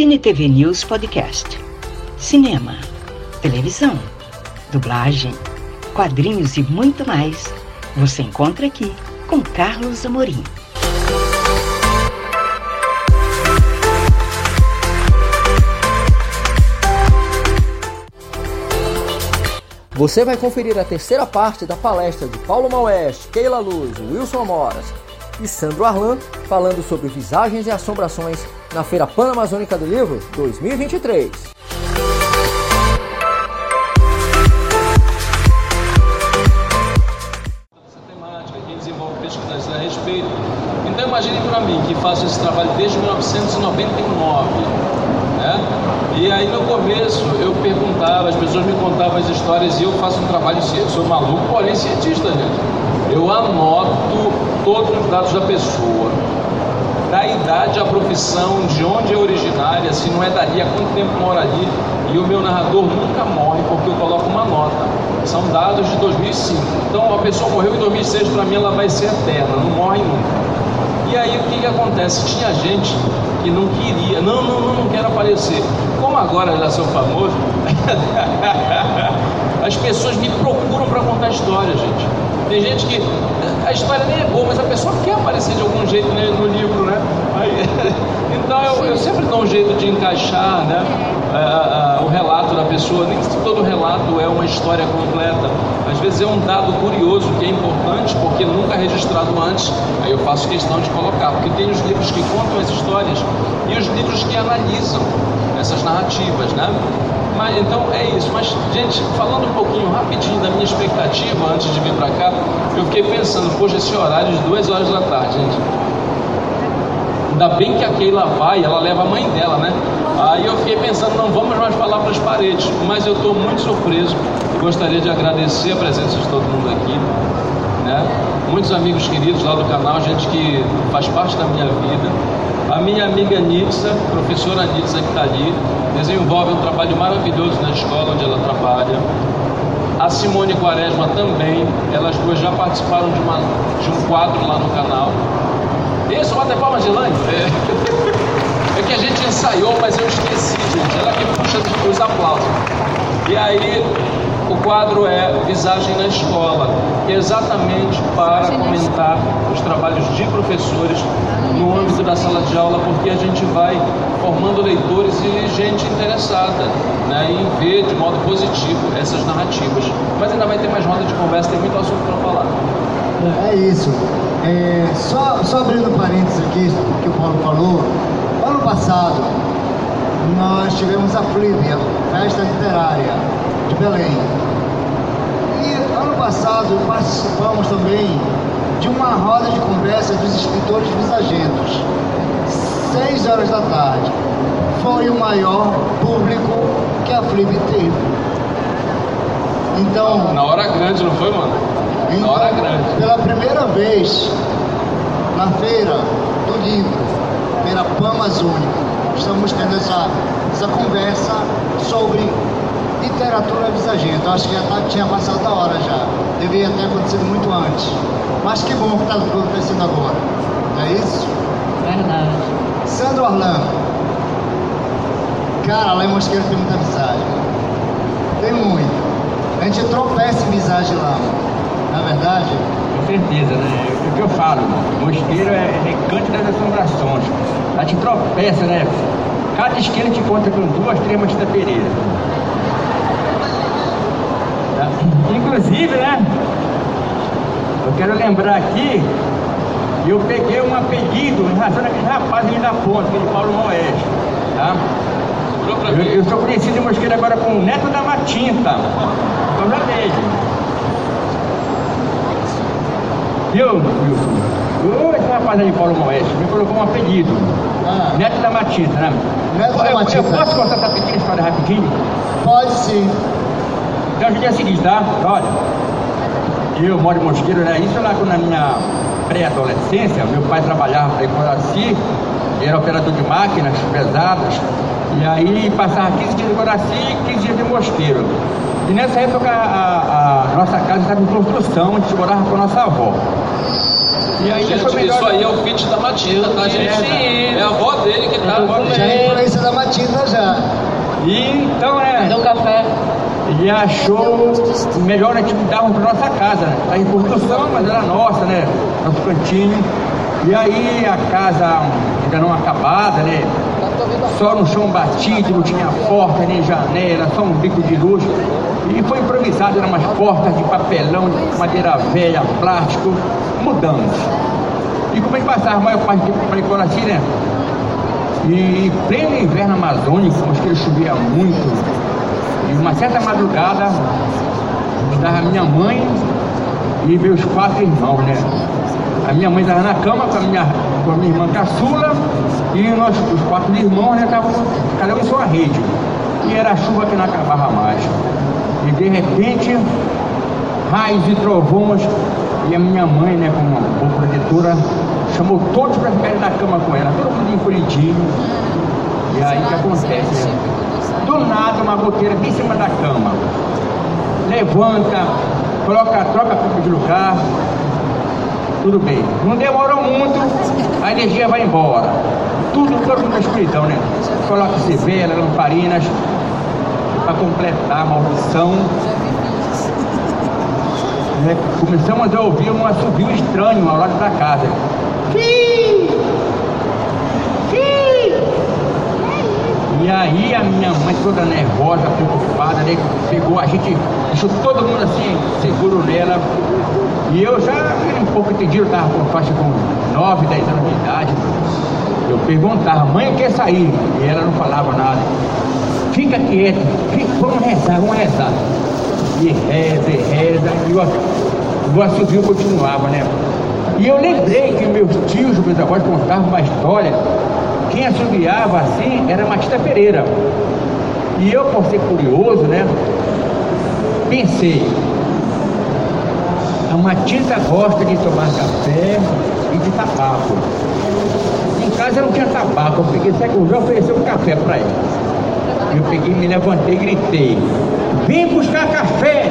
Cine TV News Podcast. Cinema, televisão, dublagem, quadrinhos e muito mais. Você encontra aqui com Carlos Amorim. Você vai conferir a terceira parte da palestra de Paulo Maueste, Keila Luz, Wilson Moras e Sandro Arlan falando sobre visagens e assombrações na Feira Pan-Amazônica do Livro 2023. a respeito. Então imagine para mim que faço esse trabalho desde 1999. Né? E aí no começo eu perguntava, as pessoas me contavam as histórias e eu faço um trabalho científico, sou maluco, porém cientista, gente. Eu anoto todos os dados da pessoa, da idade, a profissão, de onde é originária, se não é dali, há quanto tempo mora ali. E o meu narrador nunca morre porque eu coloco uma nota. São dados de 2005. Então a pessoa morreu em 2006, para mim ela vai ser eterna, não morre nunca. E aí o que, que acontece? Tinha gente que não queria, não, não, não, não quero aparecer. Como agora já sou famoso, as pessoas me procuram para contar história, gente. Tem gente que a história nem é boa, mas a pessoa quer aparecer de algum jeito né, no livro, né? Aí, então eu, eu, sempre dou um jeito de encaixar né, o relato da pessoa. Nem todo relato é uma história completa. Às vezes é um dado curioso que é importante, porque nunca registrado antes. Aí eu faço questão de colocar, porque tem os livros que contam as histórias e os livros que analisam essas narrativas, né? Mas, então é isso. Mas, gente, falando um pouquinho rapidinho da minha expectativa antes de vir para cá, eu fiquei pensando, poxa, esse horário de duas horas da tarde, gente. Ainda bem que a Keila vai, ela leva a mãe dela, né? Aí eu fiquei pensando, não vamos mais falar para as paredes, mas eu estou muito surpreso e gostaria de agradecer a presença de todo mundo aqui. Né? Muitos amigos queridos lá do canal, gente que faz parte da minha vida. A minha amiga Nitsa, professora Nitsa que está ali, desenvolve um trabalho maravilhoso na escola onde ela trabalha. A Simone Quaresma também, elas duas já participaram de, uma, de um quadro lá no canal. Isso, bota palmas de Lane. É. é que a gente ensaiou, mas eu esqueci, gente. Ela que puxa os aplausos. E aí, o quadro é Visagem na Escola, que é exatamente para comentar os trabalhos de professores no âmbito da sala de aula, porque a gente vai formando leitores e gente interessada né, em ver de modo positivo essas narrativas. Mas ainda vai ter mais roda de conversa, tem muito assunto para falar. É isso. É, só, só abrindo parênteses aqui, que o Paulo falou, ano passado nós tivemos a Flívia, Festa Literária de Belém. E ano passado participamos também de uma roda de conversa dos escritores visagentos. Seis horas da tarde. Foi o maior público que a Flip teve. Então. Na hora grande, não foi, mano? Então, na hora grande. Pela primeira vez na feira do livro, feira Pan Amazônica, estamos tendo essa, essa conversa sobre literatura visagenta. Acho que já tá, tinha passado a hora já. Deveria ter acontecido muito antes. Mas que bom que está acontecendo agora. Não é isso? Verdade. Sandro Orlando. Cara, lá em Mosqueiro tem muita visagem. Tem muito. A gente tropeça em visagem lá. Na é verdade? Com certeza, né? O que eu falo, Mosqueiro é recanto das assombrações. A gente tropeça, né? Cada esquina te conta com duas, três Mastita Pereira. Inclusive, né? Eu quero lembrar aqui que eu peguei um apelido em razão daquele rapaz ali da ponta, aquele Paulo Moeste, tá? Eu, eu sou conhecido em Mosqueira agora como Neto da Matinta, por causa dele. Viu, Wilson? Esse rapaz aí, Paulo Moeste, me colocou um apelido. Ah. Neto da Matita, né? Neto da Matita. Eu, eu posso contar essa pequena história rapidinho? Pode sim. Então, o é o seguinte, tá? Olha, eu moro em Mosqueiro, né? Isso lá na minha pré-adolescência, meu pai trabalhava para Coraci, era operador de máquinas pesadas, e aí passava 15 dias em Coraci e 15 dias em Mosqueiro. E nessa época a, a nossa casa estava em construção, a gente morava com a nossa avó. E aí gente, melhor... Isso aí é o fit da Matilda, tá, gente? Sim. É a avó dele que tá agora. Já é influência da Matilda já. E então, né? Deu café. E achou melhor a gente mudar para nossa casa, né? Tá em construção, mas era nossa, né? Nosso cantinho. E aí a casa ainda não acabada, né? Só no chão batido, não tinha porta nem janela, só um bico de luz. E foi improvisado, eram umas portas de papelão, de madeira velha, plástico, mudamos. E como é que passava a maior parte do tempo para Icoraci, né? E pleno inverno amazônico, acho que ele chovia muito. E uma certa madrugada, estava minha mãe e meus quatro irmãos, né? A minha mãe estava na cama com a minha, com a minha irmã caçula e nós, os quatro irmãos, né, estavam cada um em sua rede. E era a chuva que não acabava mais. E de repente, raios e trovões, e a minha mãe, né, como uma boa protetora, chamou todos para ficarem na cama com ela, todo mundo encolhidinho. E aí o que acontece? Né? Do nada, uma goteira bem em cima da cama. Levanta, troca, troca a de lugar, tudo bem. Não demorou muito, a energia vai embora. Tudo, todo mundo na escuridão, né? Coloca-se vela, lamparinas, para completar a maldição. Né? Começamos a ouvir um assobio estranho ao lado da casa. Fii! E aí a minha mãe toda nervosa, preocupada, né? pegou a gente, deixou todo mundo assim, seguro nela, e eu já um pouco entendido, estava com faixa com 9, 10 anos de idade. Eu perguntava, mãe quer sair? E ela não falava nada. Fica quieto, fica, vamos rezar, vamos rezar. E reza, e reza, e o, o assobio continuava, né? E eu lembrei que meus tios, meus avós contavam uma história. Quem assobiava assim era Matita Pereira. E eu, por ser curioso, né? Pensei, a Matilda gosta de tomar café e de tabaco. Em casa não tinha tabaco, eu peguei, sabe que já ofereceu um café para ela. Eu peguei, me levantei e gritei, vem buscar café!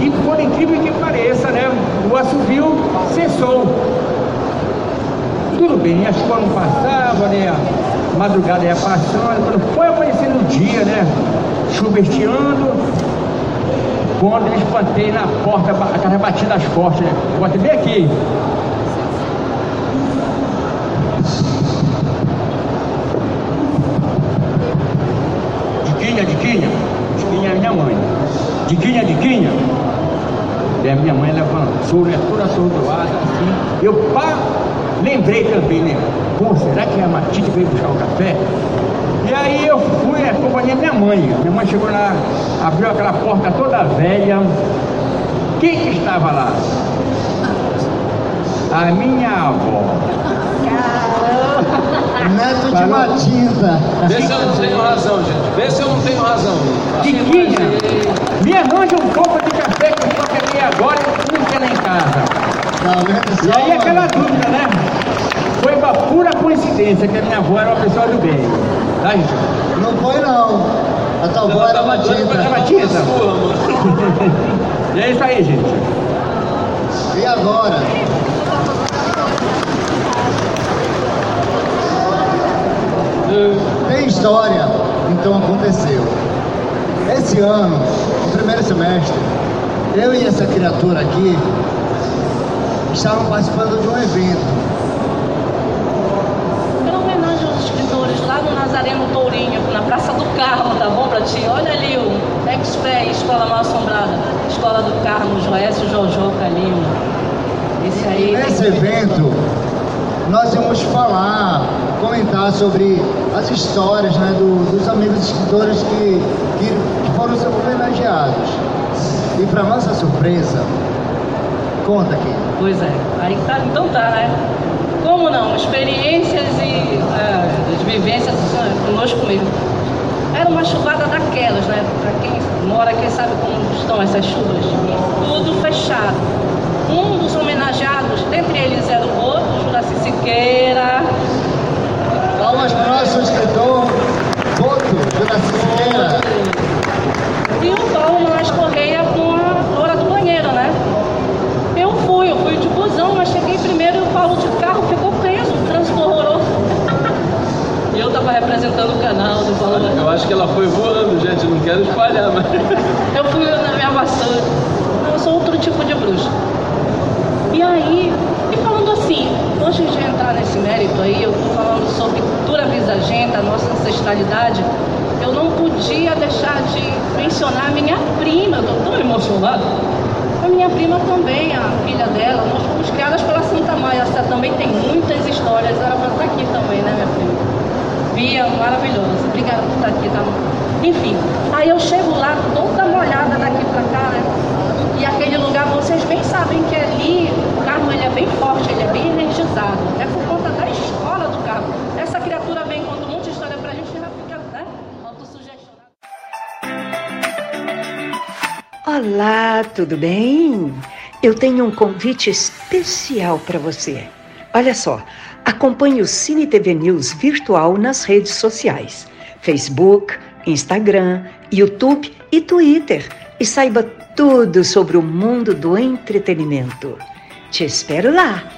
E por incrível que pareça, né, o assovio cessou. Tudo bem, a chuva não passava, né, a madrugada ia passando, quando foi aparecendo o dia, né, chuva estiando, quando eu espantei na porta, aquelas batidas fortes, né? Eu botei bem aqui. Diquinha, Diquinha. Diquinha é minha mãe. Diquinha, Diquinha. E a minha mãe levantou, né? Toda atordoada, assim. Eu, pá, lembrei também, né? Pô, será que a Matite veio buscar o café? E aí eu fui acompanhei minha mãe. Minha mãe chegou lá, abriu aquela porta toda velha. Quem que estava lá? A minha avó. Neto de Matilda. Vê se eu não tenho razão, gente. Vê se eu não tenho razão. Tiquinha, me arranja um copo de café que eu só queria agora e não quer lá em casa. Tá e aí aquela dúvida, né? Foi uma pura coincidência que a minha avó era uma pessoa do bem. Tá, gente? Não foi não. A tua avó era Matilda. Era Matilda. e é isso aí, gente. E agora? Tem história, então aconteceu. Esse ano, no primeiro semestre, eu e essa criatura aqui estavam participando de um evento Nazareno Tourinho, na Praça do Carmo, tá bom pra ti? Olha ali o Expé, Escola Mal Assombrada, Escola do Carmo, Joécio Jojoca ali. Esse aí. Nesse evento, nós vamos falar, comentar sobre as histórias né, do, dos amigos escritores que, que, que foram homenageados. E para nossa surpresa, conta aqui. Pois é, aí tá, então tá, né? Como não? Experiências e as vivências conosco mesmo. Era uma chuvada daquelas, né? Para quem mora aqui sabe como estão essas chuvas. Tudo fechado. Um dos homenageados, dentre eles era o outro, Juraci Siqueira. Palmas para o nosso escritor, Boto, Juraci Siqueira. E o Paulo Moraes Correia com a Hora do Banheiro, né? Eu fui, eu fui de busão, mas estava representando o canal do Paulo Eu acho que ela foi voando, gente, não quero espalhar, mas. Eu fui na minha vassoura. Eu sou outro tipo de bruxa. E aí, e falando assim, antes de entrar nesse mérito aí, eu estou falando sobre cultura visagenta, ancestralidade, eu não podia deixar de mencionar minha prima, estou tão emocionado. A minha prima também, a filha dela, nós fomos criadas pela Santa Maia, essa também tem muitas histórias, era para estar aqui também, né, minha prima? Bia, maravilhosa, obrigada por estar aqui, tá? Enfim, aí eu chego lá toda molhada daqui para cá, né? Olá, tudo bem? Eu tenho um convite especial para você. Olha só, acompanhe o Cine TV News virtual nas redes sociais: Facebook, Instagram, YouTube e Twitter. E saiba tudo sobre o mundo do entretenimento. Te espero lá!